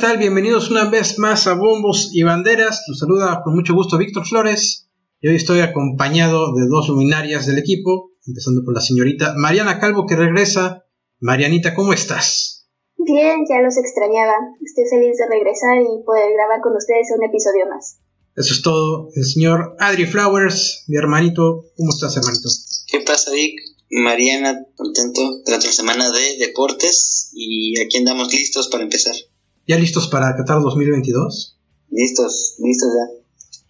¿qué tal? Bienvenidos una vez más a Bombos y Banderas. Los saluda con mucho gusto Víctor Flores. Y hoy estoy acompañado de dos luminarias del equipo, empezando por la señorita Mariana Calvo que regresa. Marianita, ¿cómo estás? Bien, ya los extrañaba. Estoy feliz de regresar y poder grabar con ustedes un episodio más. Eso es todo. El señor Adri Flowers, mi hermanito. ¿Cómo estás, hermanito? ¿Qué pasa, Vic? Mariana, contento de otra semana de deportes y aquí andamos listos para empezar. ¿Ya listos para Qatar 2022? Listos, listos ya.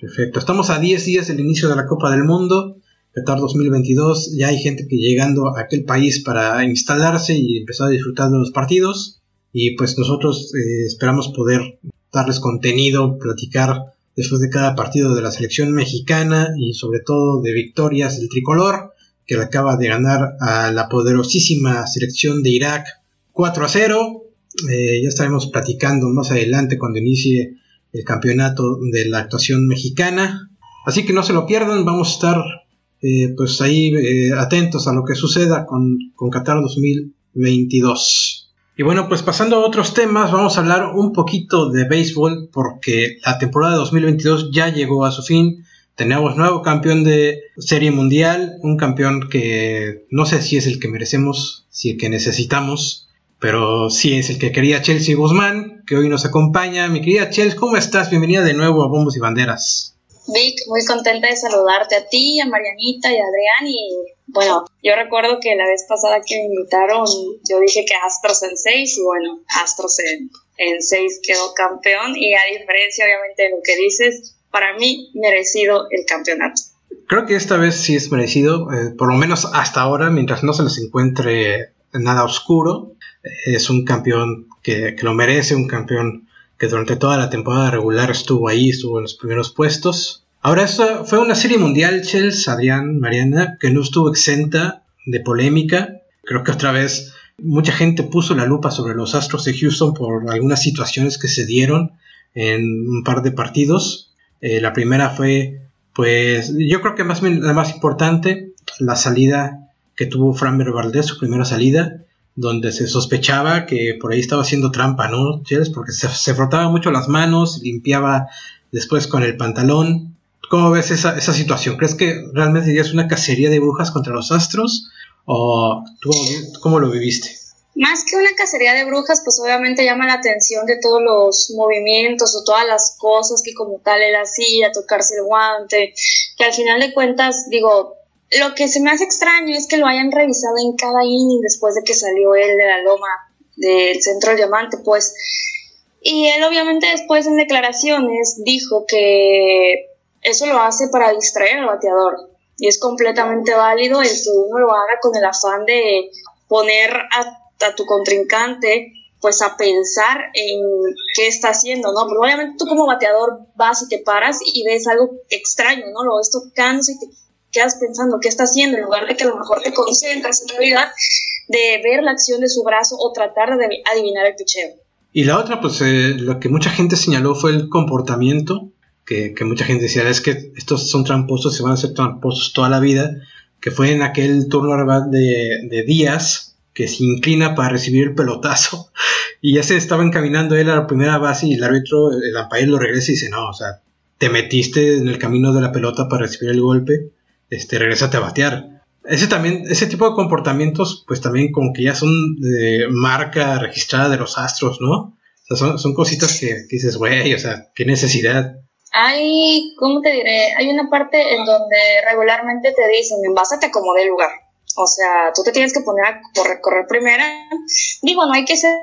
Perfecto. Estamos a 10 días del inicio de la Copa del Mundo. Qatar 2022. Ya hay gente que llegando a aquel país para instalarse y empezar a disfrutar de los partidos. Y pues nosotros eh, esperamos poder darles contenido, platicar después de cada partido de la selección mexicana y sobre todo de victorias del tricolor que le acaba de ganar a la poderosísima selección de Irak 4 a 0 eh, ya estaremos platicando más adelante cuando inicie el campeonato de la actuación mexicana. Así que no se lo pierdan, vamos a estar eh, pues ahí eh, atentos a lo que suceda con, con Qatar 2022. Y bueno, pues pasando a otros temas, vamos a hablar un poquito de béisbol porque la temporada 2022 ya llegó a su fin. Tenemos nuevo campeón de serie mundial, un campeón que no sé si es el que merecemos, si el que necesitamos, pero sí es el que quería Chelsea Guzmán, que hoy nos acompaña. Mi querida Chelsea, ¿cómo estás? Bienvenida de nuevo a Bombos y Banderas. Vic, muy contenta de saludarte a ti, a Marianita y a Adrián. Y bueno, yo recuerdo que la vez pasada que me invitaron, yo dije que Astros en 6 y bueno, Astros en, en 6 quedó campeón. Y a diferencia obviamente de lo que dices, para mí merecido el campeonato. Creo que esta vez sí es merecido, eh, por lo menos hasta ahora, mientras no se les encuentre nada oscuro es un campeón que, lo merece, un campeón que durante toda la temporada regular estuvo ahí, estuvo en los primeros puestos. Ahora, esto fue una serie mundial, Chelsea, Adrián, Mariana, que no estuvo exenta de polémica. Creo que otra vez mucha gente puso la lupa sobre los Astros de Houston por algunas situaciones que se dieron en un par de partidos. Eh, la primera fue, pues, yo creo que la más importante, la salida que tuvo Framber Valdez, su primera salida, donde se sospechaba que por ahí estaba haciendo trampa, ¿no? Porque se, frotaba mucho las manos, limpiaba después con el pantalón. ¿Cómo ves esa, esa situación? ¿Crees que realmente es una cacería de brujas contra los astros? ¿O tú cómo lo viviste? Más que una cacería de brujas, pues obviamente llama la atención de todos los movimientos o todas las cosas que como tal él hacía, tocarse el guante, que al final de cuentas, digo, lo que se me hace extraño es que lo hayan revisado en cada inning después de que salió él de la loma del centro diamante, pues. Y él obviamente después en declaraciones dijo que eso lo hace para distraer al bateador. Y es completamente válido el que uno lo haga con el afán de poner a, tu contrincante pues a pensar en qué está haciendo, ¿no? Pero obviamente tú como bateador vas y te paras y ves algo extraño, ¿no? Lo ves tocándose y te quedas pensando qué está haciendo, en lugar de que a lo mejor te concentras en realidad de ver la acción de su brazo o tratar de adivinar el picheo. Y la otra, pues eh, lo que mucha gente señaló fue el comportamiento, que, mucha gente decía, es que estos son tramposos, se van a hacer tramposos toda la vida, que fue en aquel turno de, de Díaz, que se inclina para recibir el pelotazo, y ya se estaba encaminando él a la primera base y el árbitro, el umpire lo regresa y dice, no, o sea, te metiste en el camino de la pelota para recibir el golpe, este, regresate a batear. Ese también, ese tipo de comportamientos, pues también como que ya son de marca registrada de los astros, ¿no? O sea, son, cositas que, dices, güey, o sea, qué necesidad. Hay, ¿cómo te diré? Hay una parte en donde regularmente te dicen, envásate como de lugar. O sea, tú te tienes que poner a correr, correr primera. Digo, no hay que ser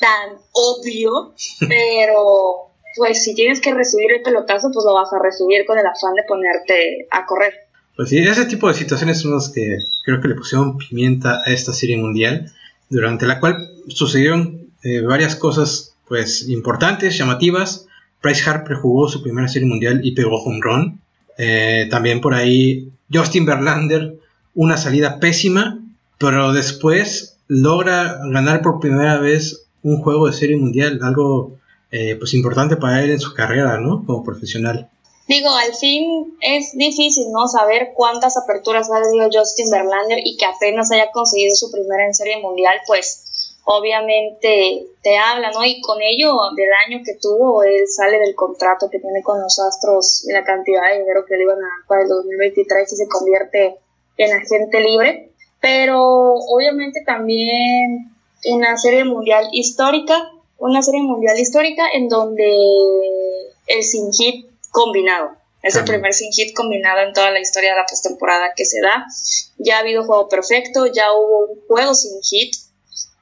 tan obvio, pero pues si tienes que recibir el pelotazo, pues lo vas a recibir con el afán de ponerte a correr. Pues sí, ese tipo de situaciones son las que creo que le pusieron pimienta a esta serie mundial, durante la cual sucedieron eh, varias cosas pues importantes, llamativas. Bryce Harper jugó su primera serie mundial y pegó home run. Eh, también por ahí Justin Verlander, una salida pésima, pero después logra ganar por primera vez un juego de serie mundial, algo eh, pues importante para él en su carrera, ¿no? Como profesional. Digo, al fin es difícil, ¿no? Saber cuántas aperturas ha tenido Justin Verlander y que apenas haya conseguido su primera en Serie Mundial, pues obviamente te habla, ¿no? Y con ello, del año que tuvo, él sale del contrato que tiene con los Astros y la cantidad de dinero que le iban a dar para el 2023 y se convierte en agente libre. Pero obviamente también una serie mundial histórica, una serie mundial histórica en donde el sin hit combinado. Es el primer sin hit combinado en toda la historia de la postemporada que se da. Ya ha habido juego perfecto, ya hubo un juego sin hit,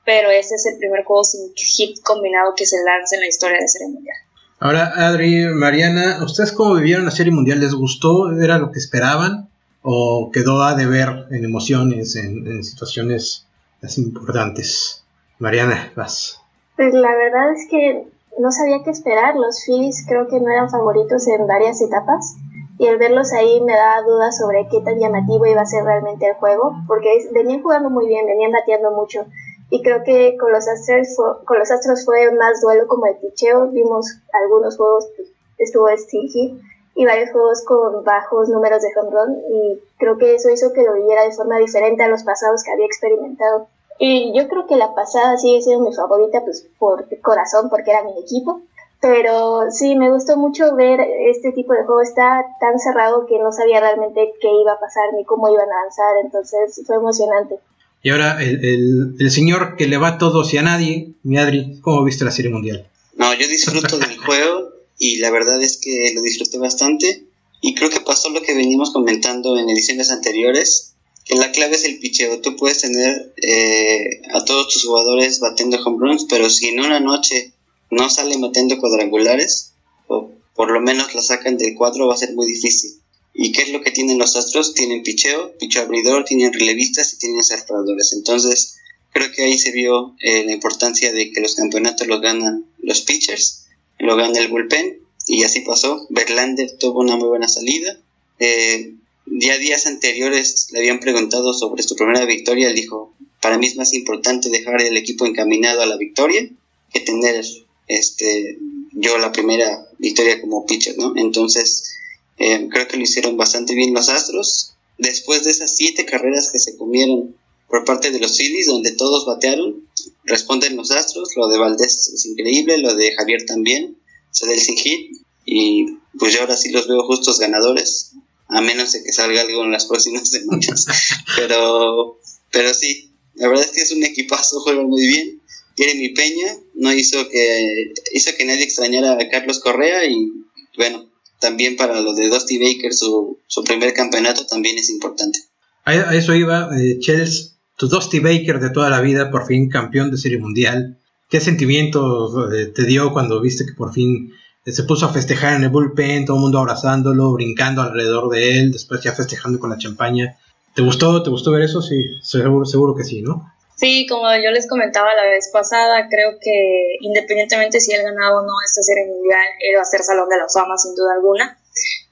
pero ese es el primer juego sin hit combinado que se lanza en la historia de Serie Mundial. Ahora, Adri, Mariana, ¿ustedes cómo vivieron la Serie Mundial? ¿Les gustó? ¿Era lo que esperaban? ¿O quedó a deber en emociones, en, en situaciones así importantes? Mariana, vas. Pues la verdad es que no sabía qué esperar. Los Phillies creo que no eran favoritos en varias etapas y el verlos ahí me daba dudas sobre qué tan llamativo iba a ser realmente el juego, porque venían jugando muy bien, venían bateando mucho y creo que con los Astros fue, con los Astros fue más duelo como el picheo, vimos algunos juegos pues, estuvo Stingy y varios juegos con bajos números de home y creo que eso hizo que lo viviera de forma diferente a los pasados que había experimentado. Y yo creo que la pasada sigue siendo mi favorita, pues por corazón, porque era mi equipo. Pero sí, me gustó mucho ver este tipo de juego. Está tan cerrado que no sabía realmente qué iba a pasar ni cómo iban a avanzar. Entonces fue emocionante. Y ahora, el, el, señor que le va a todos y a nadie, mi Adri, ¿cómo viste la Serie Mundial? No, yo disfruto del juego y la verdad es que lo disfruté bastante. Y creo que pasó lo que venimos comentando en ediciones anteriores que la clave es el picheo. Tú puedes tener eh, a todos tus jugadores batiendo home runs, pero si en una noche no salen batiendo cuadrangulares, o por lo menos la sacan del cuadro, va a ser muy difícil. ¿Y qué es lo que tienen los Astros? Tienen picheo, picheo abridor, tienen relevistas y tienen cerradores. Entonces, creo que ahí se vio eh, la importancia de que los campeonatos los ganan los pitchers, lo gana el bullpen, y así pasó. Verlander tuvo una muy buena salida. Eh, ya días anteriores le habían preguntado sobre su primera victoria, él dijo, para mí es más importante dejar el equipo encaminado a la victoria que tener este yo la primera victoria como pitcher, ¿no? Entonces, eh, creo que lo hicieron bastante bien los Astros. Después de esas siete carreras que se comieron por parte de los Phillies, donde todos batearon, responden los Astros. Lo de Valdés es increíble, lo de Javier también, se del sin hit. Y pues yo ahora sí los veo justos ganadores a menos de que salga algo en las próximas semanas. pero, pero sí, la verdad es que es un equipazo, juega muy bien. mi Peña no hizo que hizo que nadie extrañara a Carlos Correa y bueno, también para lo de Dusty Baker su, su primer campeonato también es importante. A, eso iba, eh, Chelsea, tu Dusty Baker de toda la vida, por fin campeón de Serie Mundial. ¿Qué sentimiento eh, te dio cuando viste que por fin se puso a festejar en el bullpen, todo el mundo abrazándolo, brincando alrededor de él, después ya festejando con la champaña. ¿Te gustó, te gustó ver eso? Sí, seguro, seguro que sí, ¿no? Sí, como yo les comentaba la vez pasada, creo que independientemente si él ganaba o no esta serie mundial, él va a ser Salón de la Fama sin duda alguna.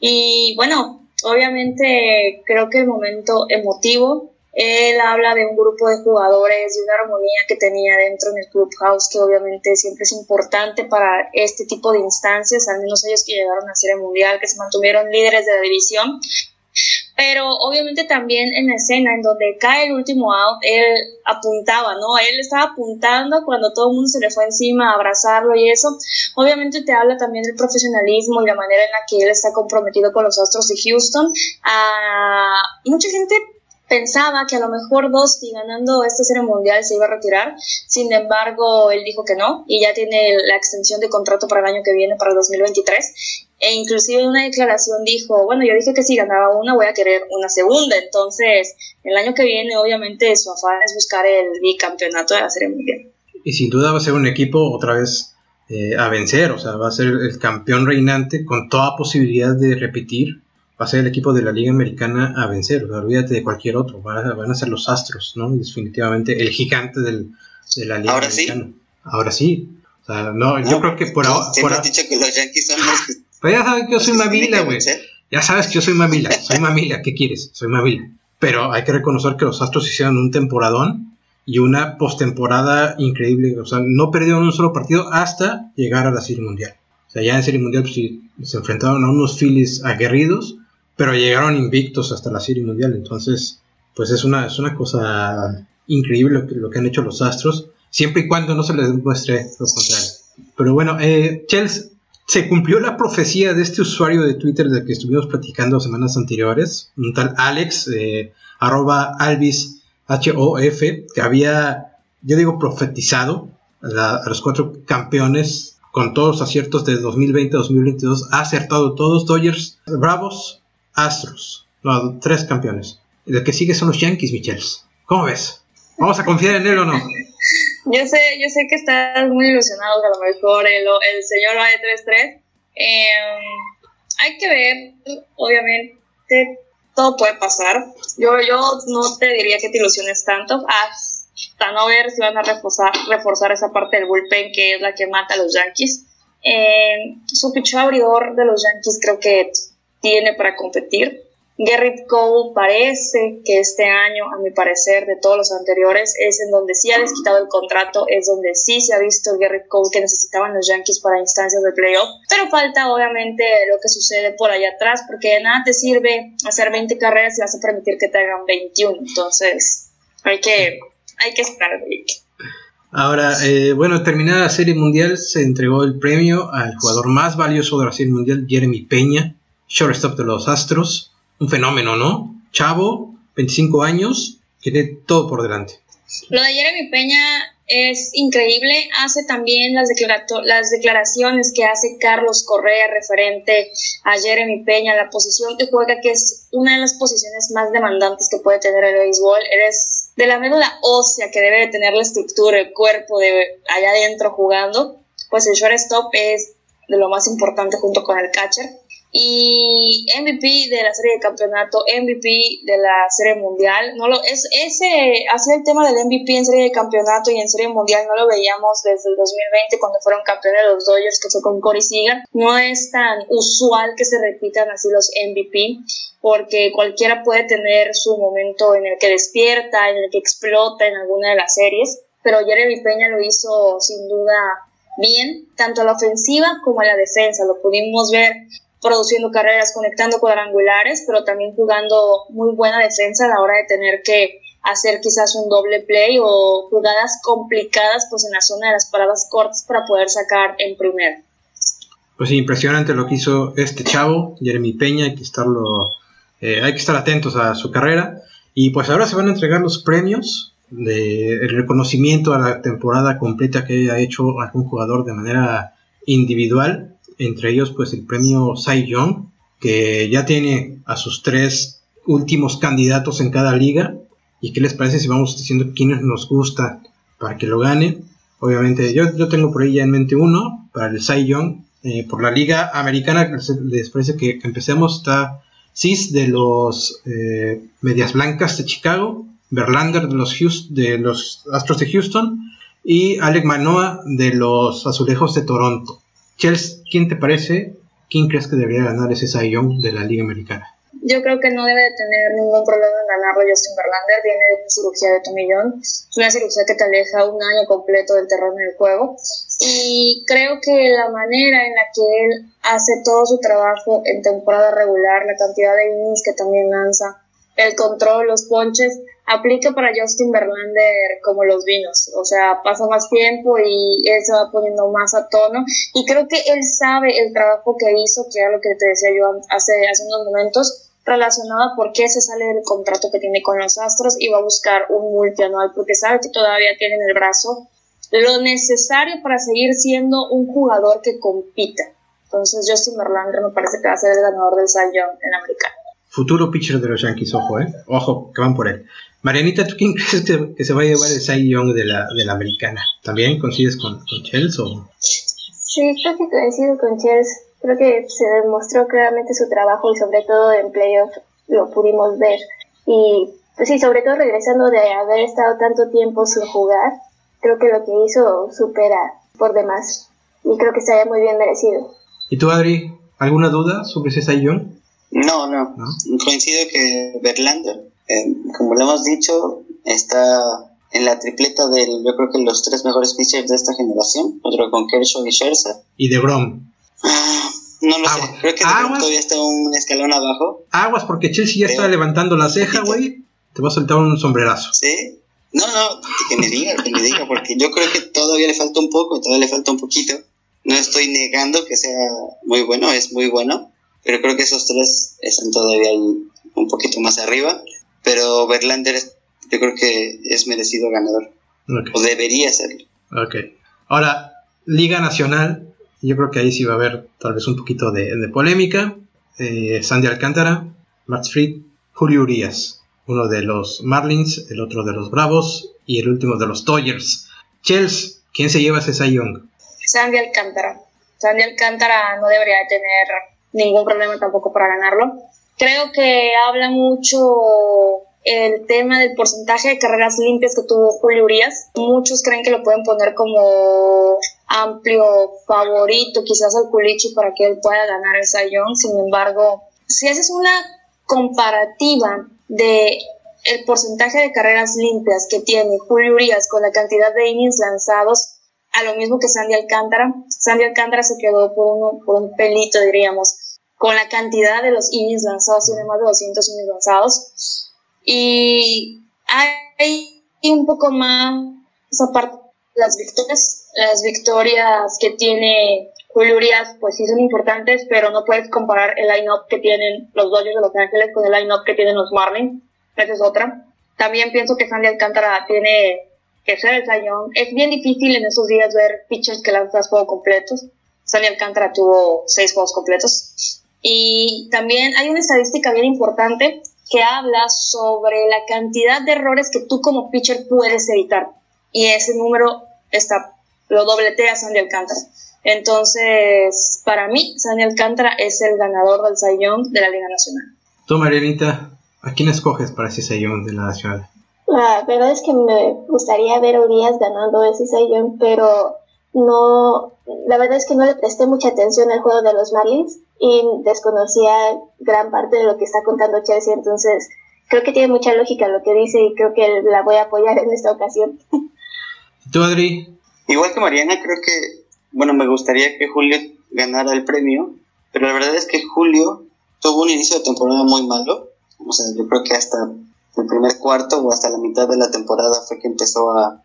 Y bueno, obviamente creo que el momento emotivo él habla de un grupo de jugadores, de una armonía que tenía dentro en el clubhouse, que obviamente siempre es importante para este tipo de instancias, al menos ellos que llegaron a ser el mundial, que se mantuvieron líderes de la división. Pero obviamente también en la escena en donde cae el último out, él apuntaba, ¿no? Él estaba apuntando cuando todo el mundo se le fue encima a abrazarlo y eso. Obviamente te habla también del profesionalismo y la manera en la que él está comprometido con los Astros de Houston. Ah, mucha gente pensaba que a lo mejor Dusty ganando esta serie mundial se iba a retirar, sin embargo él dijo que no y ya tiene la extensión de contrato para el año que viene, para el 2023 e inclusive en una declaración dijo, bueno, yo dije que si ganaba una voy a querer una segunda, entonces el año que viene obviamente su afán es buscar el bicampeonato de la serie mundial. Y sin duda va a ser un equipo otra vez eh, a vencer, o sea, va a ser el campeón reinante con toda posibilidad de repetir va a ser el equipo de la Liga Americana a vencer. olvídate de cualquier otro. Van a, ser los Astros, ¿no? Definitivamente el gigante del, de la Liga ¿Ahora Americana. Sí? Ahora sí. O sea, no, yo creo que por ahora. Por has dicho que los Yankees son los que. Pues ya sabes que yo soy Mamila, güey. Ya sabes que yo soy Mamila. Soy Mamila. ¿Qué quieres? Soy Mamila. Pero hay que reconocer que los Astros hicieron un temporadón y una postemporada increíble. O sea, no perdieron un solo partido hasta llegar a la Serie Mundial. O sea, ya en Serie Mundial pues, sí, se enfrentaron a unos Phillies aguerridos pero llegaron invictos hasta la Serie Mundial. Entonces, pues es una, es una cosa increíble lo que, lo que han hecho los Astros. siempre y cuando no se les demuestre lo contrario. Pero bueno, eh, Chelsea, se cumplió la profecía de este usuario de Twitter del que estuvimos platicando semanas anteriores, un tal Alex, eh, arroba Alvis HOF, que había, yo digo, profetizado a, los cuatro campeones con todos los aciertos de 2020-2022, ha acertado todos, Dodgers, Bravos, Astros, los tres campeones. El que sigue son los Yankees, Michels. ¿Cómo ves? ¿Vamos a confiar en él o no? Yo sé, yo sé que estás muy ilusionado a lo mejor el, el señor va de 3-3. Em, hay que ver, obviamente, todo puede pasar. Yo, yo no te diría que te ilusiones tanto hasta no ver si van a reforzar, reforzar esa parte del bullpen que es la que mata a los Yankees. Eh, su pichó abridor de los Yankees creo que tiene para competir. Garrett Cole parece que este año, a mi parecer, de todos los anteriores, es en donde sí ha desquitado el contrato, es donde sí se ha visto Garrett Cole que necesitaban los Yankees para instancias de playoff, pero falta obviamente lo que sucede por allá atrás, porque de nada te sirve hacer 20 carreras y vas a permitir que te hagan 21, entonces hay que, hay que esperar. Ahora, eh, bueno, terminada la Serie Mundial, se entregó el premio al jugador más valioso de la Serie Mundial, Jeremy Peña, shortstop de los Astros un fenómeno, ¿no? Chavo, 25 años, tiene todo por delante. Lo de Jeremy Peña es increíble. Hace también las, las declaraciones que hace Carlos Correa referente a Jeremy Peña, la posición que juega, que es una de las posiciones más demandantes que puede tener el béisbol. Eres de la médula ósea que debe de tener la estructura, el cuerpo de allá adentro jugando. Pues el shortstop es de lo más importante junto con el catcher y MVP de la serie de campeonato, MVP de la serie mundial. No lo, es, ese, así el tema del MVP en serie de campeonato y en serie mundial no lo veíamos desde el 2020 cuando fueron campeones los Dodgers, que fue con Corey Seager. No es tan usual que se repitan así los MVP, porque cualquiera puede tener su momento en el que despierta, en el que explota en alguna de las series, pero Jeremy Peña lo hizo sin duda bien, tanto a la ofensiva como a la defensa. Lo pudimos ver produciendo carreras, conectando cuadrangulares, pero también jugando muy buena defensa a la hora de tener que hacer quizás un doble play o jugadas complicadas pues en la zona de las paradas cortas para poder sacar en primero. Pues impresionante lo que hizo este chavo, Jeremy Peña, hay que estarlo, eh, hay que estar atentos a su carrera. Y pues ahora se van a entregar los premios de el reconocimiento a la temporada completa que haya hecho algún jugador de manera individual entre ellos pues el premio Cy Young, que ya tiene a sus tres últimos candidatos en cada liga. ¿Y qué les parece si vamos diciendo quiénes nos gusta para que lo gane? Obviamente yo, yo tengo por ahí ya en mente uno para el Cy Young. Eh, por la liga americana, les parece que empecemos, está Cis de los eh, Medias Blancas de Chicago, Verlander de los, de los Astros de Houston y Alec Manoa de los Azulejos de Toronto. ¿Quién te parece? ¿Quién crees que debería ganar ese Cy de la Liga Americana? Yo creo que no debe de tener ningún problema en ganarlo Justin Verlander. Viene de una cirugía de tomillón. Es una cirugía que te aleja un año completo del terreno del juego. Y creo que la manera en la que él hace todo su trabajo en temporada regular, la cantidad de innings que también lanza, el control, los ponches, aplica para Justin Verlander como los vinos, o sea, pasa más tiempo y él se va poniendo más a tono y creo que él sabe el trabajo que hizo, que era lo que te decía yo hace, hace unos momentos, relacionado a por qué se sale del contrato que tiene con los Astros y va a buscar un multianual porque sabe que todavía tiene en el brazo lo necesario para seguir siendo un jugador que compita. Entonces Justin Verlander me parece que va a ser el ganador del Cy Young en americano. Futuro pitcher de los Yankees, ojo, eh. Ojo, que van por él. Marianita, ¿tú quién crees que, se va a llevar el Cy Young de la, de la americana? ¿También coincides con, con Chelsea? O? Sí, creo que coincido con Chelsea. Creo que se demostró claramente su trabajo y sobre todo en playoff lo pudimos ver. Y pues sí, sobre todo regresando de haber estado tanto tiempo sin jugar, creo que lo que hizo supera por demás. Y creo que estaría muy bien merecido. ¿Y tú, Adri, alguna duda sobre ese Cy Young? No, no, Coincido que Verlander, eh, como lo hemos dicho, está en la tripleta del, yo creo que los tres mejores pitchers de esta generación, otro con Kershaw y Scherzer. ¿Y de Grom? Ah, no lo sé, creo que todavía está un escalón abajo. Aguas porque Chelsea ya está levantando la ceja, güey. Te va a soltar un sombrerazo. Sí, No, no, que me diga, que me diga, porque yo creo que todavía le falta un poco, todavía le falta un poquito. No estoy negando que sea muy bueno, es muy bueno, pero creo que esos tres están todavía un poquito más arriba. Pero Verlander yo creo que es merecido ganador, o debería serlo. Ok. Ahora, Liga Nacional, yo creo que ahí sí va a haber tal vez un poquito de, polémica. Eh, Sandy Alcántara, Max Fried, Julio Urias uno de los Marlins, el otro de los Bravos y el último de los Dodgers. Chelsea, ¿quién se lleva ese Young? Sandy Alcántara. Sandy Alcántara no debería tener ningún problema tampoco para ganarlo. Creo que habla mucho el tema del porcentaje de carreras limpias que tuvo Julio Urias. Muchos creen que lo pueden poner como amplio favorito, quizás al Culichi para que él pueda ganar el Young. Sin embargo, si haces una comparativa de el porcentaje de carreras limpias que tiene Julio Urias con la cantidad de innings lanzados a lo mismo que Sandy Alcántara. Sandy Alcántara se quedó por, por un pelito, diríamos, con la cantidad de los innings lanzados, tiene más de 200 innings lanzados. Y hay un poco más, aparte, las victorias, las victorias que tiene Julio pues sí son importantes, pero no puedes comparar el line-up que tienen los Dodgers de Los Ángeles con el line-up que tienen los Marlins. Esa es otra. También pienso que Sandy Alcántara tiene que ser el Sayón. Es bien difícil en esos días ver pitchers que lanzan juegos completos. Sandy Alcántara tuvo seis juegos completos. Y también hay una estadística bien importante que habla sobre la cantidad de errores que tú como pitcher puedes evitar. Y ese número está, lo dobletea Sandy Alcántara. Entonces, para mí, Sandy Alcántara es el ganador del Sayón de la Liga Nacional. Tú, Marianita, ¿a quién escoges para ese Sayón de la Nacional? La verdad es que me gustaría ver a Urias ganando ese Sayón, pero no, la verdad es que no le presté mucha atención al juego de los Marlins y desconocía gran parte de lo que está contando Chelsea, entonces creo que tiene mucha lógica lo que dice y creo que la voy a apoyar en esta ocasión. ¿Tú, Adri? Igual que Mariana, creo que bueno, me gustaría que Julio ganara el premio, pero la verdad es que Julio tuvo un inicio de temporada muy malo. O sea, yo creo que hasta el primer cuarto o hasta la mitad de la temporada fue que empezó a,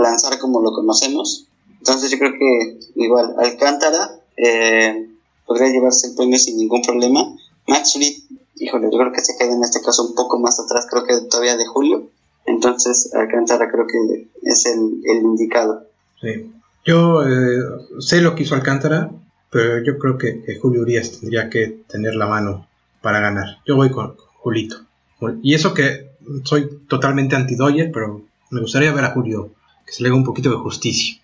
lanzar como lo conocemos. Entonces yo creo que igual Alcántara eh, podría llevarse el premio sin ningún problema. Max Fried, híjole, yo creo que se queda en este caso un poco más atrás, creo que todavía de Julio. Entonces Alcántara creo que es el, indicado. Sí. Yo eh, sé lo que hizo Alcántara, pero yo creo que, Julio Urias tendría que tener la mano para ganar. Yo voy con, Julito. Y eso que soy totalmente anti-Doyer, pero me gustaría ver a Julio que se le haga un poquito de justicia.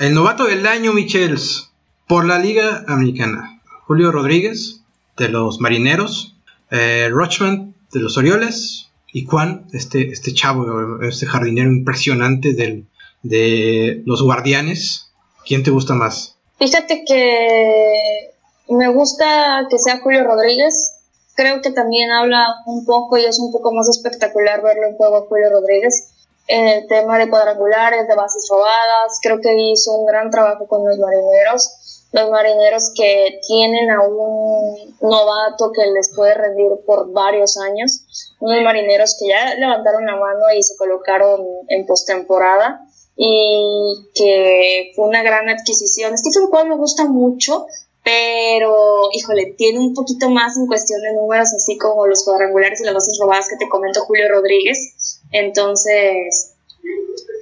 El novato del año, Michels, por la Liga Americana. Julio Rodríguez, de los Marineros. Eh, Rochman, de los Orioles. Y Juan, este, este chavo, este jardinero impresionante del, de los guardianes, ¿quién te gusta más? Fíjate que me gusta que sea Julio Rodríguez. Creo que también habla un poco y es un poco más espectacular verlo en juego a Julio Rodríguez. En el tema de cuadrangulares, de bases robadas, creo que hizo un gran trabajo con los marineros. Los marineros que tienen a un novato que les puede rendir por varios años. Unos marineros que ya levantaron la mano y se colocaron en postemporada y que fue una gran adquisición. Stephen Paul me gusta mucho, pero híjole, tiene un poquito más en cuestión de números, así como los cuadrangulares y las bases robadas que te comento Julio Rodríguez. Entonces,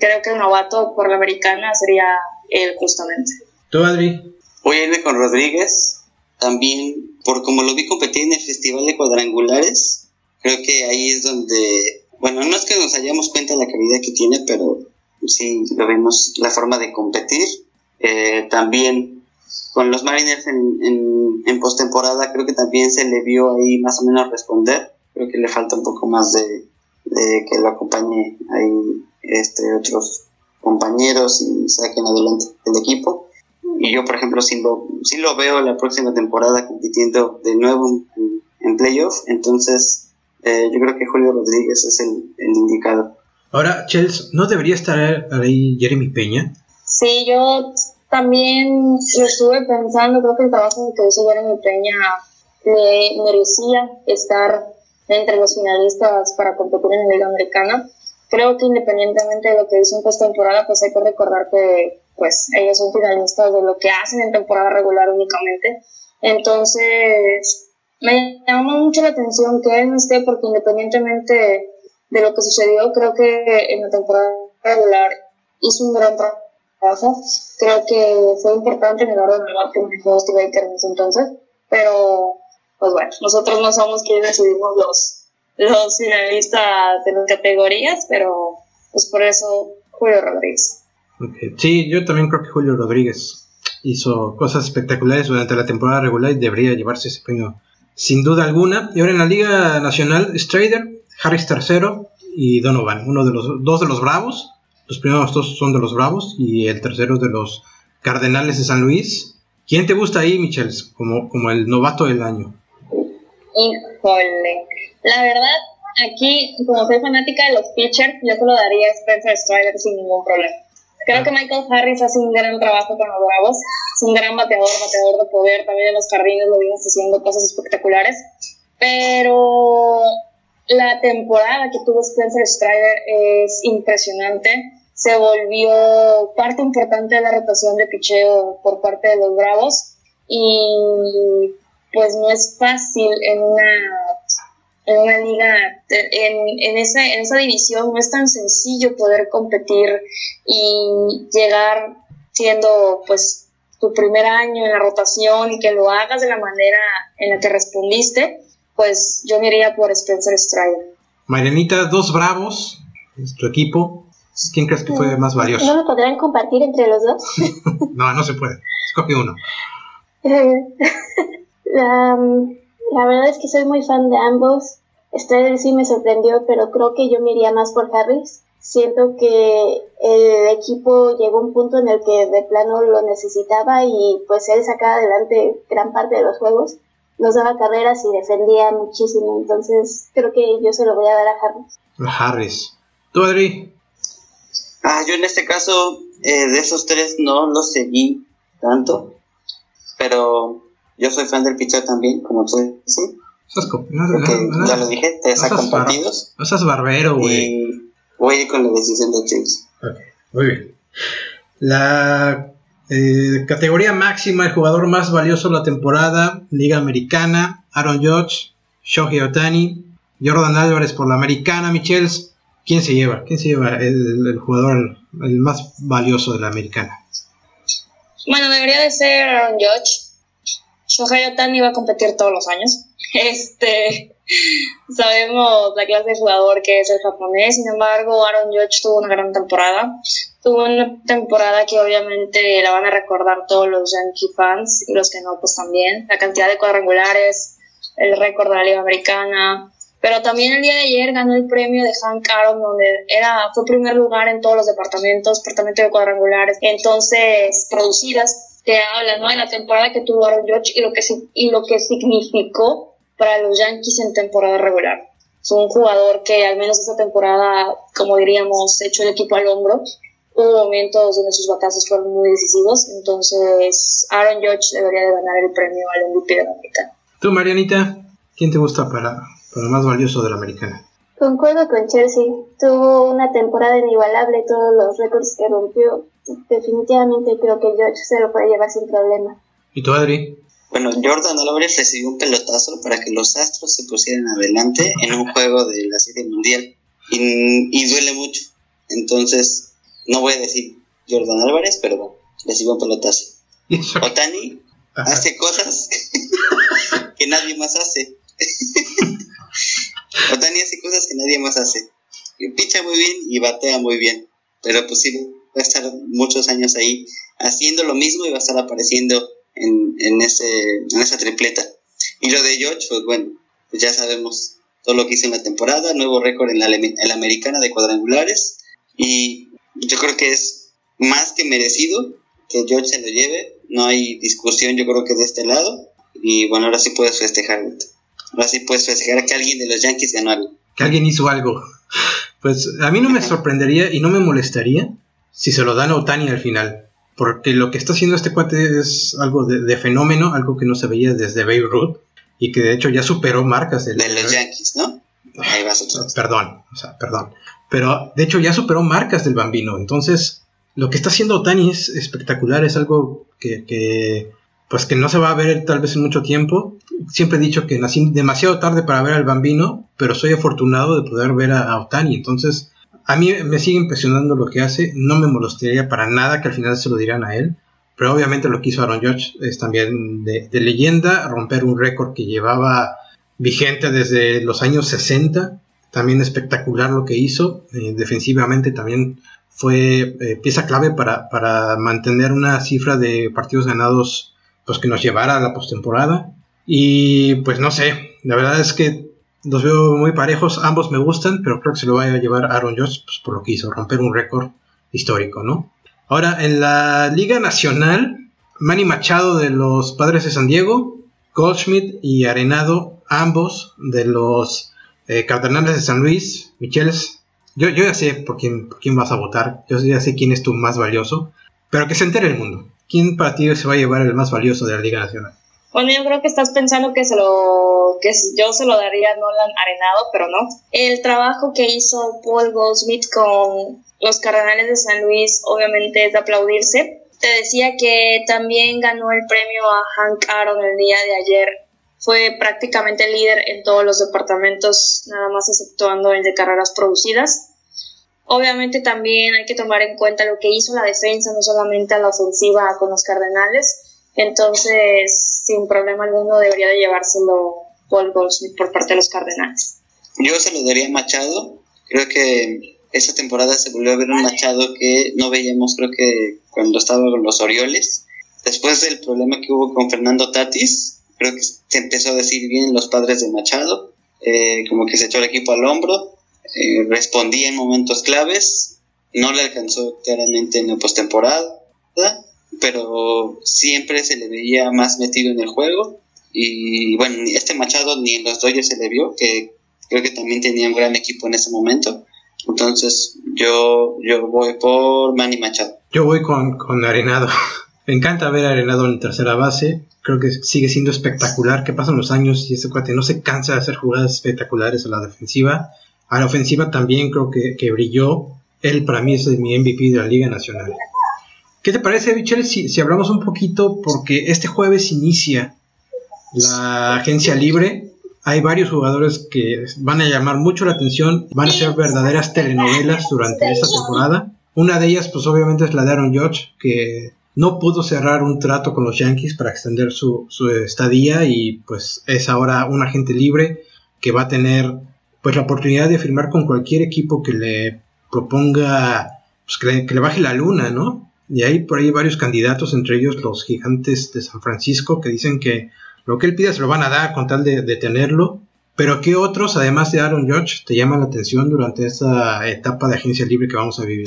creo que el novato por la americana sería él justamente. ¿Tú, Adri? Voy a irme con Rodríguez, también por como lo vi competir en el Festival de Cuadrangulares, creo que ahí es donde, bueno, no es que nos hayamos cuenta de la calidad que tiene, pero sí lo vemos la forma de competir. Eh, también con los Mariners en, en, en postemporada creo que también se le vio ahí más o menos responder. Creo que le falta un poco más de, que lo acompañe ahí este, otros compañeros y saquen adelante el equipo. Y yo, por ejemplo, sí lo, sí lo veo la próxima temporada compitiendo de nuevo en, en playoff. Entonces, eh, yo creo que Julio Rodríguez es el, el indicado. Ahora, Chelsea, ¿no debería estar ahí Jeremy Peña? Sí, yo también lo estuve pensando, creo que el trabajo que hizo Jeremy Peña le merecía estar entre los finalistas para competir en la Liga Americana. creo que independientemente de lo que hizo en postemporada, pues hay que recordar que pues ellos son finalistas de lo que hacen en temporada regular únicamente. Entonces, me llama mucho la atención que él no esté porque independientemente de lo que sucedió, creo que en la temporada regular hizo un gran trabajo. Creo que fue importante en el orden de que Baker en ese entonces, pero pues bueno, nosotros no somos quienes decidimos los, los finalistas de las categorías, pero pues por eso Julio Rodríguez. Sí, yo también creo que Julio Rodríguez hizo cosas espectaculares durante la temporada regular y debería llevarse ese premio sin duda alguna. Y ahora en la Liga Nacional, Strader, Harris tercero y Donovan, uno de los dos de los Bravos. Los primeros dos son de los Bravos y el tercero de los Cardenales de San Luis. ¿Quién te gusta ahí, Michels, como, como el novato del año? Híjole, la verdad, aquí, como soy fanática de los pitchers, yo se lo daría a Spencer Strider sin ningún problema. Creo que Michael Harris hace un gran trabajo con los Bravos. Es un gran bateador, bateador de poder. También en los jardines lo vimos haciendo cosas espectaculares. Pero la temporada que tuvo Spencer Strider es impresionante. Se volvió parte importante de la rotación de picheo por parte de los Bravos. Y pues no es fácil en una en una liga, en, en, esa, en esa división no es tan sencillo poder competir y llegar siendo pues tu primer año en la rotación y que lo hagas de la manera en la que respondiste, pues yo me iría por Spencer Strider. Marianita, dos bravos, tu equipo. ¿Quién crees que fue más valioso? ¿No lo podrán compartir entre los dos? no, no se puede. Escoge uno. la, la verdad es que soy muy fan de ambos. Strider sí me sorprendió, pero creo que yo me iría más por Harris. Siento que el equipo llegó a un punto en el que de plano lo necesitaba y pues él sacaba adelante gran parte de los juegos. Nos daba carreras y defendía muchísimo. Entonces creo que yo se lo voy a dar a Harris. Harris. ¿Tú, Adri? Ah, yo en este caso, eh, de esos tres no los seguí tanto. Pero yo soy fan del pitcher también, como tú dices. ya lo dije, te sacan partidos. No seas barbero, güey. Voy a ir con la decisión de Chase. Ok, muy bien. La eh, categoría máxima, el jugador más valioso de la temporada, Liga Americana, Aaron Judge, Shohei Otani, Jordan Álvarez por la Americana, Michels. ¿Quién se lleva? ¿Quién se lleva el, el jugador el más valioso de la Americana? Bueno, debería de ser Aaron Judge Shohei Otani va a competir todos los años. Este, sabemos la clase de jugador que es el japonés, sin embargo, Aaron Judge tuvo una gran temporada. Tuvo una temporada que obviamente la van a recordar todos los Yankee fans y los que no, pues también. La cantidad de cuadrangulares, el récord de la Liga Americana. Pero también el día de ayer ganó el premio de Hank Aaron, donde era, fue primer lugar en todos los departamentos, departamento de cuadrangulares, entonces producidas te habla ¿no? de la temporada que tuvo Aaron Judge y lo que, y lo que significó para los Yankees en temporada regular. Es un jugador que al menos esta temporada, como diríamos, echó el equipo al hombro. Hubo momentos donde sus batazos fueron muy decisivos, entonces Aaron Judge debería de ganar el premio al MVP de la Americana. Tú, Marianita, ¿quién te gusta para, para el más valioso de la Americana? Concuerdo con Chelsea. Tuvo una temporada inigualable, todos los récords que rompió definitivamente creo que George se lo puede llevar sin problema. ¿Y tú, Adri? Bueno, Jordan Álvarez recibió un pelotazo para que los Astros se pusieran adelante en un juego de la Serie Mundial. Y, duele mucho. Entonces, no voy a decir Jordan Álvarez, pero bueno, recibió un pelotazo. Otani hace cosas que nadie más hace. Otani hace cosas que nadie más hace. Picha muy bien y batea muy bien. Pero pues sí, va a estar muchos años ahí haciendo lo mismo y va a estar apareciendo en, en, ese, en esa tripleta. Y lo de George, pues bueno, pues ya sabemos todo lo que hizo en la temporada, nuevo récord en la, en la americana de cuadrangulares y yo creo que es más que merecido que George se lo lleve, no hay discusión yo creo que de este lado y bueno, ahora sí puedes festejar, ahora sí puedes festejar que alguien de los Yankees ganó algo. Que alguien hizo algo. Pues a mí no me sorprendería y no me molestaría si se lo dan a Otani al final. Porque lo que está haciendo este cuate es algo de, fenómeno, algo que no se veía desde Babe Ruth y que de hecho ya superó marcas de, los Yankees, ¿no? Ahí vas otra Perdón, o sea, perdón. pero de hecho ya superó marcas del bambino. Entonces, lo que está haciendo Otani es espectacular, es algo que, pues que no se va a ver tal vez en mucho tiempo. Siempre he dicho que nací demasiado tarde para ver al bambino, pero soy afortunado de poder ver a, Otani. Entonces, a mí me sigue impresionando lo que hace. No me molestaría para nada que al final se lo dirán a él. Pero obviamente lo que hizo Aaron Judge es también de, leyenda, romper un récord que llevaba vigente desde los años 60. También espectacular lo que hizo. Eh, defensivamente también fue eh, pieza clave para, para, mantener una cifra de partidos ganados pues que nos llevara a la postemporada. Y pues no sé, la verdad es que los veo muy parejos, ambos me gustan, pero creo que se lo va a llevar Aaron Judge pues, por lo que hizo, romper un récord histórico, ¿no? Ahora, en la Liga Nacional, Manny Machado de los Padres de San Diego, Goldschmidt y Arenado, ambos de los eh, Cardenales de San Luis, Micheles. Yo, yo ya sé por quién, quién vas a votar, yo ya sé quién es tu más valioso, pero que se entere el mundo. ¿Quién para ti se va a llevar el más valioso de la Liga Nacional? Bueno, yo creo que estás pensando que se lo que yo se lo daría a Nolan Arenado, pero no. El trabajo que hizo Paul Goldsmith con los Cardenales de San Luis obviamente es de aplaudirse. Te decía que también ganó el premio a Hank Aaron el día de ayer. Fue prácticamente líder en todos los departamentos, nada más exceptuando el de carreras producidas. Obviamente también hay que tomar en cuenta lo que hizo la defensa, no solamente a la ofensiva con los Cardenales. Entonces, sin problema alguno, debería de llevárselo Paul Goldsmith por parte de los Cardenales. Yo se lo daría a Machado. Creo que esa temporada se volvió a ver un Machado que no veíamos, creo que cuando estaba con los Orioles. Después del problema que hubo con Fernando Tatis, creo que se empezó a decir bien los padres de Machado, eh, como que se echó el equipo al hombro, eh, respondía en momentos claves, no le alcanzó claramente en la postemporada, pero siempre se le veía más metido en el juego. Y bueno, este Machado ni en los Dodgers se le vio, que creo que también tenía un gran equipo en ese momento. Entonces, yo, yo voy por Manny Machado. Yo voy con, con Arenado. Me encanta ver a Arenado en tercera base. Creo que sigue siendo espectacular. Que pasan los años y ese cuate no se cansa de hacer jugadas espectaculares a la defensiva. A la ofensiva también creo que, que brilló. Él para mí es mi MVP de la Liga Nacional. ¿Qué te parece, Michelle, si, si hablamos un poquito? Porque este jueves inicia la agencia libre hay varios jugadores que van a llamar mucho la atención, van a ser verdaderas telenovelas durante esta temporada. Una de ellas, pues obviamente es la de Aaron Judge, que no pudo cerrar un trato con los Yankees para extender su, estadía y pues es ahora un agente libre que va a tener pues la oportunidad de firmar con cualquier equipo que le proponga pues, que, le, baje la luna, ¿no? Y hay por ahí varios candidatos, entre ellos los gigantes de San Francisco, que dicen que lo que él pida se lo van a dar con tal de, tenerlo. Pero ¿qué otros, además de Aaron Judge, te llaman la atención durante esta etapa de agencia libre que vamos a vivir?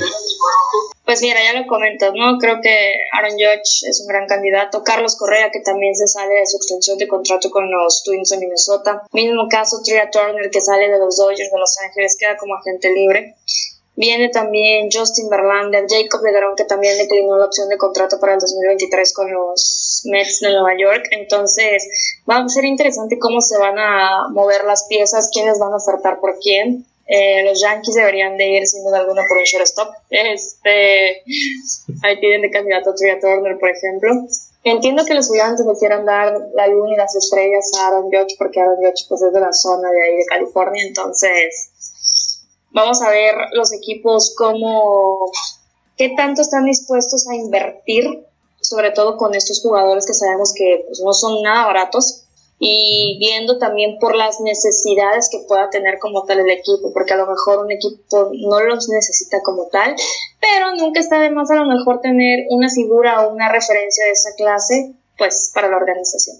Pues mira, ya lo comento, ¿no? Creo que Aaron Judge es un gran candidato. Carlos Correa, que también se sale de su extensión de contrato con los Twins de Minnesota. Mismo caso, Tria Turner, que sale de los Dodgers de Los Ángeles, queda como agente libre. Viene también Justin Verlander, Jacob DeGrom, que también declinó la opción de contrato para el 2023 con los Mets de Nueva York. Entonces, va a ser interesante cómo se van a mover las piezas, quiénes van a ofertar por quién. Eh, los Yankees deberían de ir sin duda alguna por un shortstop. Este, ahí tienen de candidato a Turner, por ejemplo. Entiendo que los gigantes le quieran dar la luna y las estrellas a Aaron Judge, porque Aaron Judge pues, es de la zona de ahí de California, entonces Vamos a ver los equipos cómo, qué tanto están dispuestos a invertir, sobre todo con estos jugadores que sabemos que pues, no son nada baratos, y viendo también por las necesidades que pueda tener como tal el equipo, porque a lo mejor un equipo no los necesita como tal, pero nunca está de más a lo mejor tener una figura o una referencia de esa clase, pues para la organización.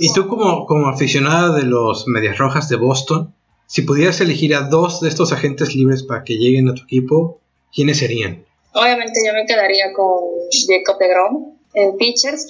Y tú como, como aficionada de los Medias Rojas de Boston, si pudieras elegir a dos de estos agentes libres para que lleguen a tu equipo, ¿quiénes serían? Obviamente yo me quedaría con Jacob DeGrom en pitchers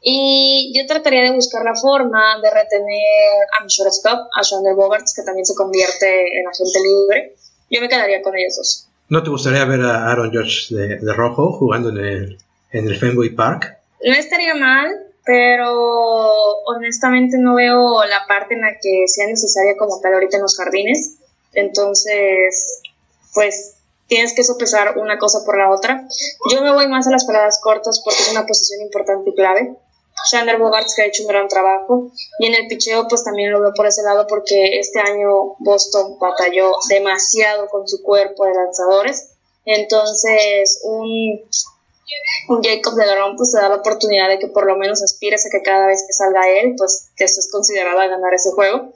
y yo trataría de buscar la forma de retener a mi shortstop, a Sean Bogarts, que también se convierte en agente libre. Yo me quedaría con ellos dos. ¿No te gustaría ver a Aaron George de, de rojo jugando en el, en el Fenway Park? No estaría mal, pero honestamente no veo la parte en la que sea necesaria como tal ahorita en los jardines. Entonces, pues tienes que sopesar una cosa por la otra. Yo me voy más a las paradas cortas porque es una posición importante y clave. Shander Bogarts que ha hecho un gran trabajo y en el picheo pues también lo veo por ese lado porque este año Boston batalló demasiado con su cuerpo de lanzadores entonces un, Jacob de Garón pues te da la oportunidad de que por lo menos aspires a que cada vez que salga él pues que eso es considerado a ganar ese juego.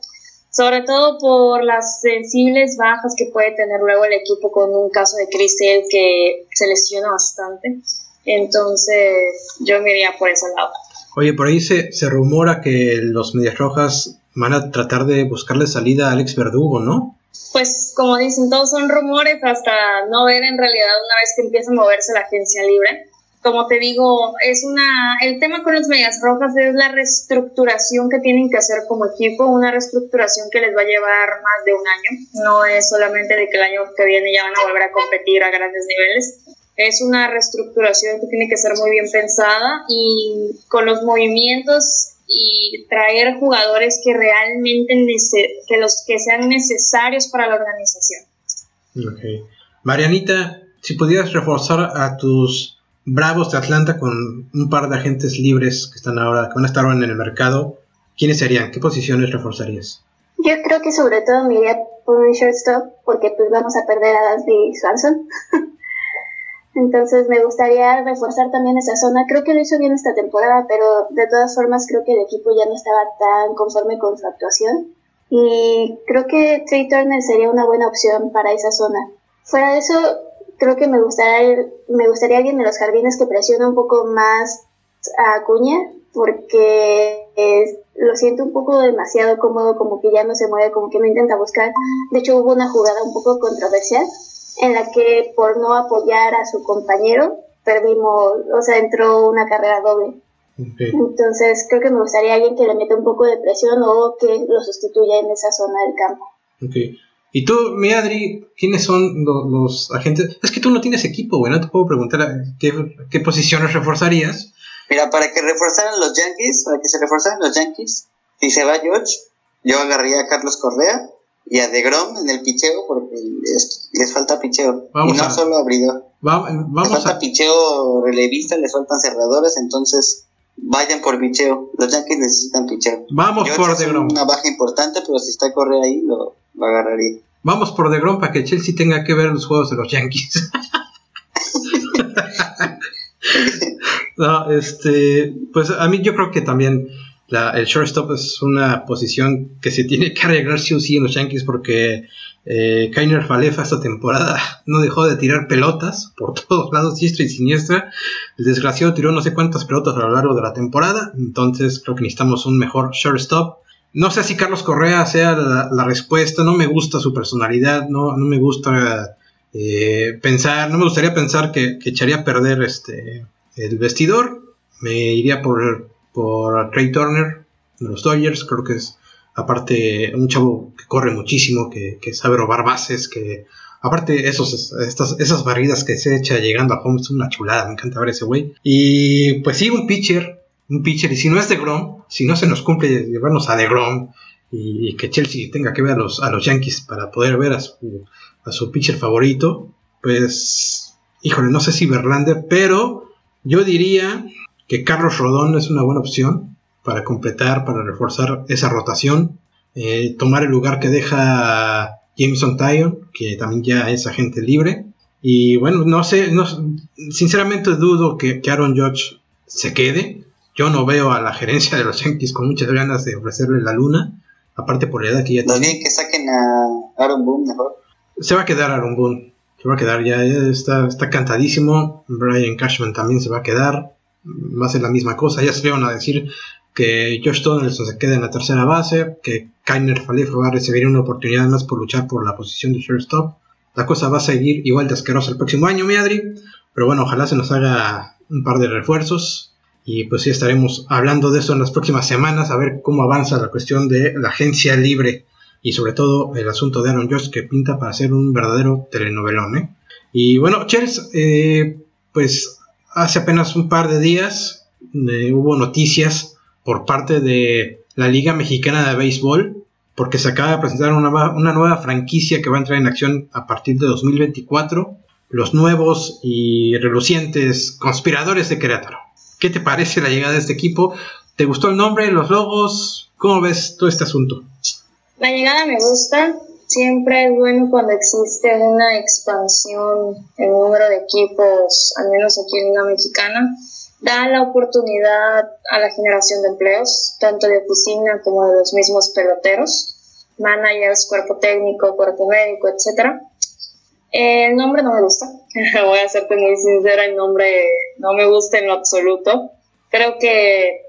Sobre todo por las sensibles bajas que puede tener luego el equipo con un caso de Chris que se lesiona bastante. Entonces yo me iría por ese lado. Oye, por ahí se, se rumora que los Medias Rojas van a tratar de buscarle salida a Alex Verdugo, ¿no? Pues como dicen, todos son rumores hasta no ver en realidad una vez que empieza a moverse la agencia libre. Como te digo, es una el tema con los Medias Rojas es la reestructuración que tienen que hacer como equipo, una reestructuración que les va a llevar más de un año. No es solamente de que el año que viene ya van a volver a competir a grandes niveles es una reestructuración que tiene que ser muy bien pensada y con los movimientos y traer jugadores que realmente que los que sean necesarios para la organización. Okay. Marianita, si pudieras reforzar a tus Bravos de Atlanta con un par de agentes libres que están ahora, que van a estar ahora en el mercado, ¿quiénes serían? ¿Qué posiciones reforzarías? Yo creo que sobre todo me iría por un shortstop porque pues vamos a perder a Dasby Swanson. Entonces me gustaría reforzar también esa zona. Creo que lo hizo bien esta temporada, pero de todas formas creo que el equipo ya no estaba tan conforme con su actuación. Y creo que Trey Turner sería una buena opción para esa zona. Fuera de eso, creo que me gustaría, me gustaría alguien de los jardines que presione un poco más a Acuña, porque lo siento un poco demasiado cómodo, como que ya no se mueve, como que no intenta buscar. De hecho, hubo una jugada un poco controversial en la que por no apoyar a su compañero perdimos, o sea, entró una carrera doble. Entonces creo que me gustaría alguien que le meta un poco de presión o que lo sustituya en esa zona del campo. Okay. Y tú, mi Adri, ¿quiénes son los, agentes? Es que tú no tienes equipo, güey, no te puedo preguntar qué, qué posiciones reforzarías. Mira, para que reforzaran los Yankees, para que se reforzaran los Yankees, si se va George, yo agarraría a Carlos Correa y a DeGrom en el picheo porque les, falta picheo. y no solo abridor. vamos les falta picheo relevista, les faltan cerradores, entonces vayan por picheo. Los Yankees necesitan picheo. Vamos por DeGrom. una baja importante, pero si está Correa ahí, lo, agarraría. Vamos por DeGrom para que Chelsea tenga que ver los juegos de los Yankees. no, este, pues a mí yo creo que también el shortstop es una posición que se tiene que arreglar sí o sí en los Yankees porque eh, Kainer Falefa esta temporada no dejó de tirar pelotas por todos lados, diestra y siniestra. El desgraciado tiró no sé cuántas pelotas a lo largo de la temporada, entonces creo que necesitamos un mejor shortstop. No sé si Carlos Correa sea la, respuesta, no me gusta su personalidad, no, no me gusta eh, pensar, no me gustaría pensar que, que echaría a perder este, el vestidor. Me iría por por Trey Turner de los Dodgers. Creo que es, aparte, un chavo que corre muchísimo, que, sabe robar bases, que aparte esos, esas barridas que se echa llegando a home es una chulada, me encanta ver ese güey. Y pues sí, un pitcher, un pitcher, y si no es de Grom, si no se nos cumple llevarnos a de Grom y, que Chelsea tenga que ver a los, a los Yankees para poder ver a su, a su pitcher favorito, pues, híjole, no sé si Verlander, pero yo diría que Carlos Rodón es una buena opción para completar, para reforzar esa rotación, eh, tomar el lugar que deja Jameson Tyon, que también ya es agente libre. Y bueno, no sé, no, sinceramente dudo que, Aaron Judge se quede. Yo no veo a la gerencia de los Yankees con muchas ganas de ofrecerle la luna, aparte por la edad que ya tiene. bien que saquen a Aaron Boone mejor. Se va a quedar Aaron Boone, se va a quedar, ya, ya está, está cantadísimo. Brian Cashman también se va a quedar va a ser la misma cosa. Ya se van a decir que Josh Donaldson se queda en la tercera base, que Kainer Falefa va a recibir una oportunidad más por luchar por la posición de shortstop. La cosa va a seguir igual de asquerosa el próximo año, mi Adri. Pero bueno, ojalá se nos haga un par de refuerzos. Y pues sí estaremos hablando de eso en las próximas semanas, a ver cómo avanza la cuestión de la agencia libre. Y sobre todo el asunto de Aaron Josh que pinta para ser un verdadero telenovelón. ¿eh? Y bueno, Chels, eh, pues hace apenas un par de días eh, hubo noticias por parte de la Liga Mexicana de Béisbol porque se acaba de presentar una, una nueva franquicia que va a entrar en acción a partir de 2024, los nuevos y relucientes conspiradores de Querétaro. ¿Qué te parece la llegada de este equipo? ¿Te gustó el nombre, los logos? ¿Cómo ves todo este asunto? La llegada me gusta. Siempre es bueno cuando existe una expansión en número de equipos, al menos aquí en la mexicana. Da la oportunidad a la generación de empleos, tanto de oficina como de los mismos peloteros, managers, cuerpo técnico, cuerpo médico, etc. El nombre no me gusta, voy a serte muy sincera, el nombre no me gusta en lo absoluto. Creo que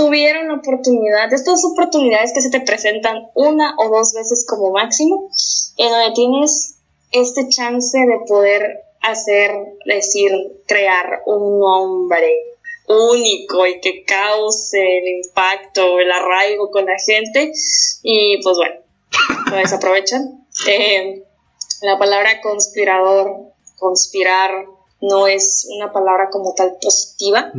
tuvieron la oportunidad, estas oportunidades que se te presentan una o dos veces como máximo, en donde tienes este chance de poder hacer, decir, crear un nombre único y que cause el impacto, el arraigo con la gente y pues bueno, lo desaprovechan. Eh, la palabra conspirador, conspirar, no es una palabra como tal positiva.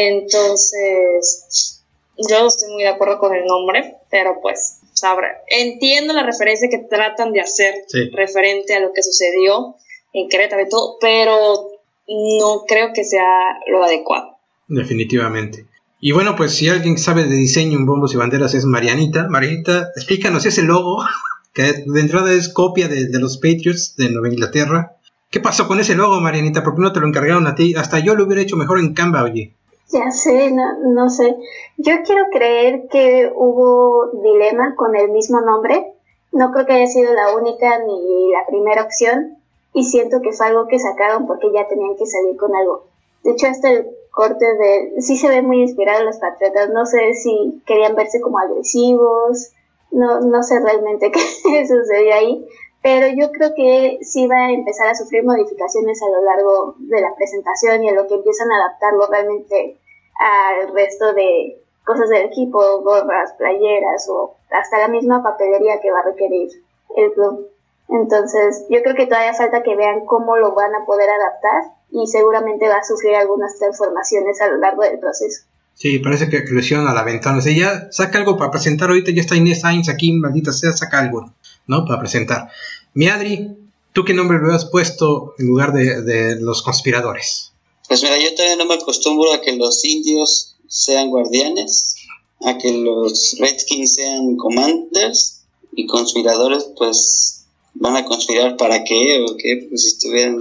Entonces, yo estoy muy de acuerdo con el nombre, pero pues, sabrá. Entiendo la referencia que tratan de hacer referente a lo que sucedió en Querétaro y todo, pero no creo que sea lo adecuado. Definitivamente. Y bueno, pues si alguien sabe de diseño en bombos y banderas es Marianita. Marianita, explícanos ese logo, que de entrada es copia de, de los Patriots de Nueva Inglaterra. ¿Qué pasó con ese logo, Marianita? ¿Por qué no te lo encargaron a ti? Hasta yo lo hubiera hecho mejor en Canva, oye. Ya sé, no, no sé. Yo quiero creer que hubo dilema con el mismo nombre. No creo que haya sido la única ni la primera opción. Y siento que fue algo que sacaron porque ya tenían que salir con algo. De hecho, hasta el corte de... Sí se ve muy inspirado los patriotas. No sé si querían verse como agresivos. No, no sé realmente qué sucedió ahí pero yo creo que sí va a empezar a sufrir modificaciones a lo largo de la presentación y a lo que empiezan a adaptarlo realmente al resto de cosas del equipo, gorras, playeras o hasta la misma papelería que va a requerir el club. Entonces, yo creo que todavía falta que vean cómo lo van a poder adaptar y seguramente va a sufrir algunas transformaciones a lo largo del proceso. Sí, parece que, lo hicieron a la ventana. O sea, ya saca algo para presentar ahorita, ya está Inés Sainz aquí, maldita sea, saca algo, ¿no? Para presentar. Mi Adri, ¿tú qué nombre le has puesto en lugar de, los conspiradores? Pues mira, yo todavía no me acostumbro a que los indios sean guardianes, a que los Redskins sean commanders y conspiradores, pues van a conspirar para qué o qué, pues si estuvieran,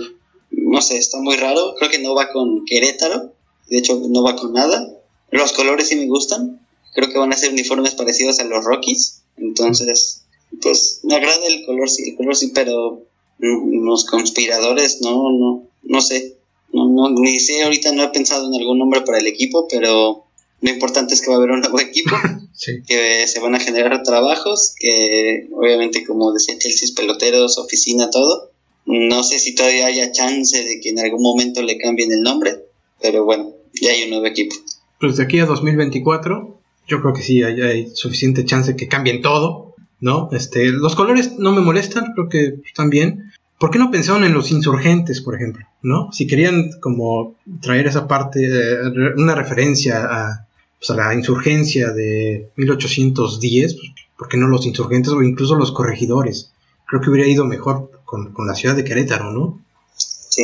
no sé, está muy raro, creo que no va con Querétaro, de hecho no va con nada. Los colores sí me gustan, creo que van a ser uniformes parecidos a los Rockies, entonces pues me agrada el color, sí, el color sí, pero los conspiradores, no, no, no sé. No, no, ni sé, ahorita no he pensado en algún nombre para el equipo, pero lo importante es que va a haber un nuevo equipo, que se van a generar trabajos, que obviamente, como decía Chelsea, peloteros, oficina, todo. No sé si todavía haya chance de que en algún momento le cambien el nombre, pero bueno, ya hay un nuevo equipo. Pues de aquí a 2024, yo creo que sí hay, hay suficiente chance que cambien todo ¿no? Este, los colores no me molestan, creo que están bien. ¿Por qué no pensaron en los insurgentes, por ejemplo? ¿No? Si querían como traer esa parte, eh, una referencia a, pues, a, la insurgencia de 1810, pues, ¿por qué no los insurgentes o incluso los corregidores? Creo que hubiera ido mejor con, la ciudad de Querétaro, ¿no?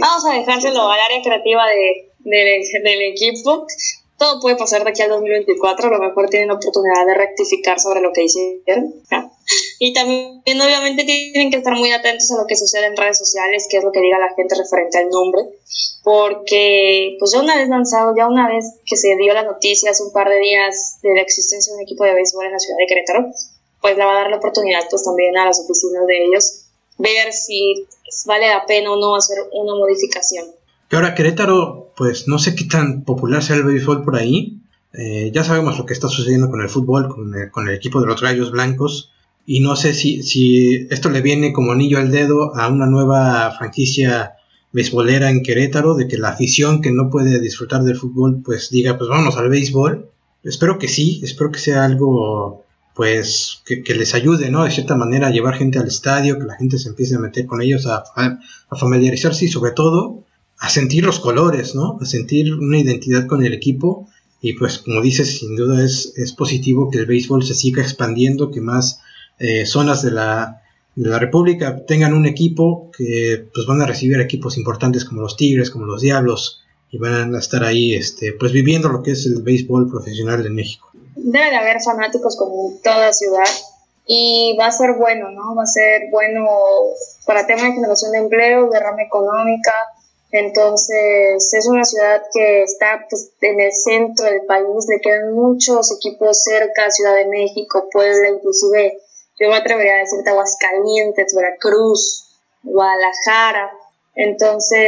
Vamos a dejárselo al área creativa de, del equipo todo puede pasar de aquí al 2024, a lo mejor tienen oportunidad de rectificar sobre lo que hicieron. Y también obviamente tienen que estar muy atentos a lo que sucede en redes sociales, qué es lo que diga la gente referente al nombre, porque pues ya una vez lanzado, ya una vez que se dio la noticia hace un par de días de la existencia de un equipo de béisbol en la ciudad de Querétaro, pues le va a dar la oportunidad pues también a las oficinas de ellos ver si vale la pena o no hacer una modificación. Y ahora Querétaro, pues no sé qué tan popular sea el béisbol por ahí. Eh, ya sabemos lo que está sucediendo con el fútbol, con el, equipo de los Gallos Blancos. Y no sé si, si esto le viene como anillo al dedo a una nueva franquicia beisbolera en Querétaro, de que la afición que no puede disfrutar del fútbol, pues diga, pues vamos al béisbol. Espero que sí, espero que sea algo, pues, que, les ayude, ¿no? De cierta manera a llevar gente al estadio, que la gente se empiece a meter con ellos, a, a familiarizarse y sobre todo a sentir los colores, ¿no? A sentir una identidad con el equipo Y pues como dices, sin duda es, es positivo que el béisbol se siga expandiendo, que más eh, zonas de la, de la República tengan un equipo que pues van a recibir equipos importantes como los Tigres, como los Diablos, y van a estar ahí este, pues viviendo lo que es el béisbol profesional de México. Debe de haber fanáticos como toda ciudad y va a ser bueno, ¿no? Va a ser bueno para tema de generación de empleo, derrama económica. Entonces, es una ciudad que está pues, en el centro del país, le quedan muchos equipos cerca, Ciudad de México, Puebla, inclusive yo me atrevería a decir Aguascalientes, Veracruz, Guadalajara. Entonces,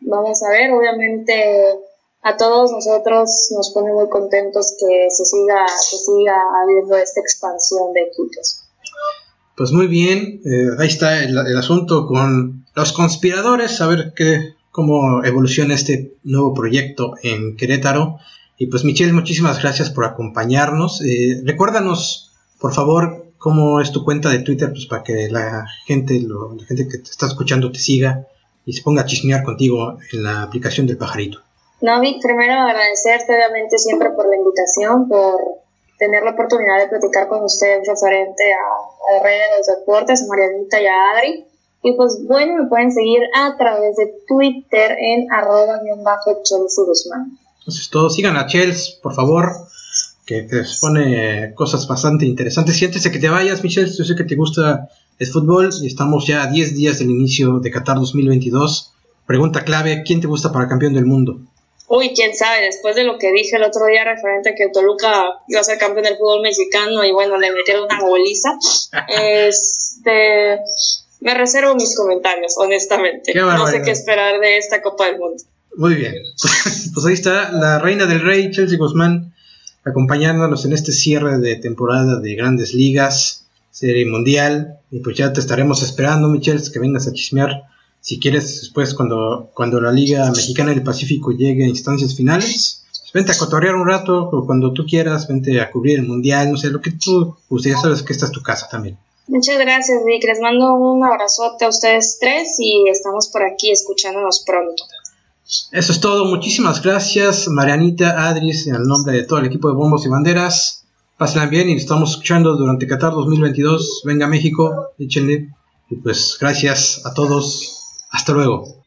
vamos a ver, obviamente a todos nosotros nos pone muy contentos que se siga, que siga habiendo esta expansión de equipos. Pues muy bien, eh, ahí está el, asunto con los conspiradores, a ver qué, cómo evoluciona este nuevo proyecto en Querétaro. Y pues Michelle, muchísimas gracias por acompañarnos. Eh, recuérdanos, por favor, cómo es tu cuenta de Twitter, pues para que la gente, la gente que te está escuchando te siga y se ponga a chismear contigo en la aplicación del pajarito. No, Vic, primero agradecerte obviamente siempre por la invitación, por tener la oportunidad de platicar con usted referente a, a redes de deportes, a Marianita y a Adri. Y pues bueno, me pueden seguir a través de Twitter en arroba Chelsea Guzmán. Eso es todo. Sigan a Chels, por favor, que te pone cosas bastante interesantes. Y antes de que te vayas, Michelle, yo sé que te gusta el fútbol y estamos ya a 10 días del inicio de Qatar 2022. Pregunta clave, ¿quién te gusta para campeón del mundo? Uy, quién sabe, después de lo que dije el otro día referente a que Toluca iba a ser campeón del fútbol mexicano y bueno, le metieron una goliza, este, me reservo mis comentarios, honestamente. no sé qué esperar de esta Copa del Mundo. Muy bien, pues ahí está la reina del rey, Chelsea Guzmán, acompañándonos en este cierre de temporada de grandes ligas, serie mundial, y pues ya te estaremos esperando, Michelle, que vengas a chismear si quieres después cuando, cuando la Liga Mexicana del Pacífico llegue a instancias finales, pues vente a cotorrear un rato, o cuando tú quieras, vente a cubrir el mundial, no sé, lo que tú, pues ya sabes que esta es tu casa también. Muchas gracias, Vic. Les mando un abrazote a ustedes tres y estamos por aquí escuchándonos pronto. Eso es todo. Muchísimas gracias, Marianita, Adris, en el nombre de todo el equipo de Bombos y Banderas. Pásenla bien y estamos escuchando durante Qatar 2022. Venga México, échenle. Y pues gracias a todos. Hasta luego.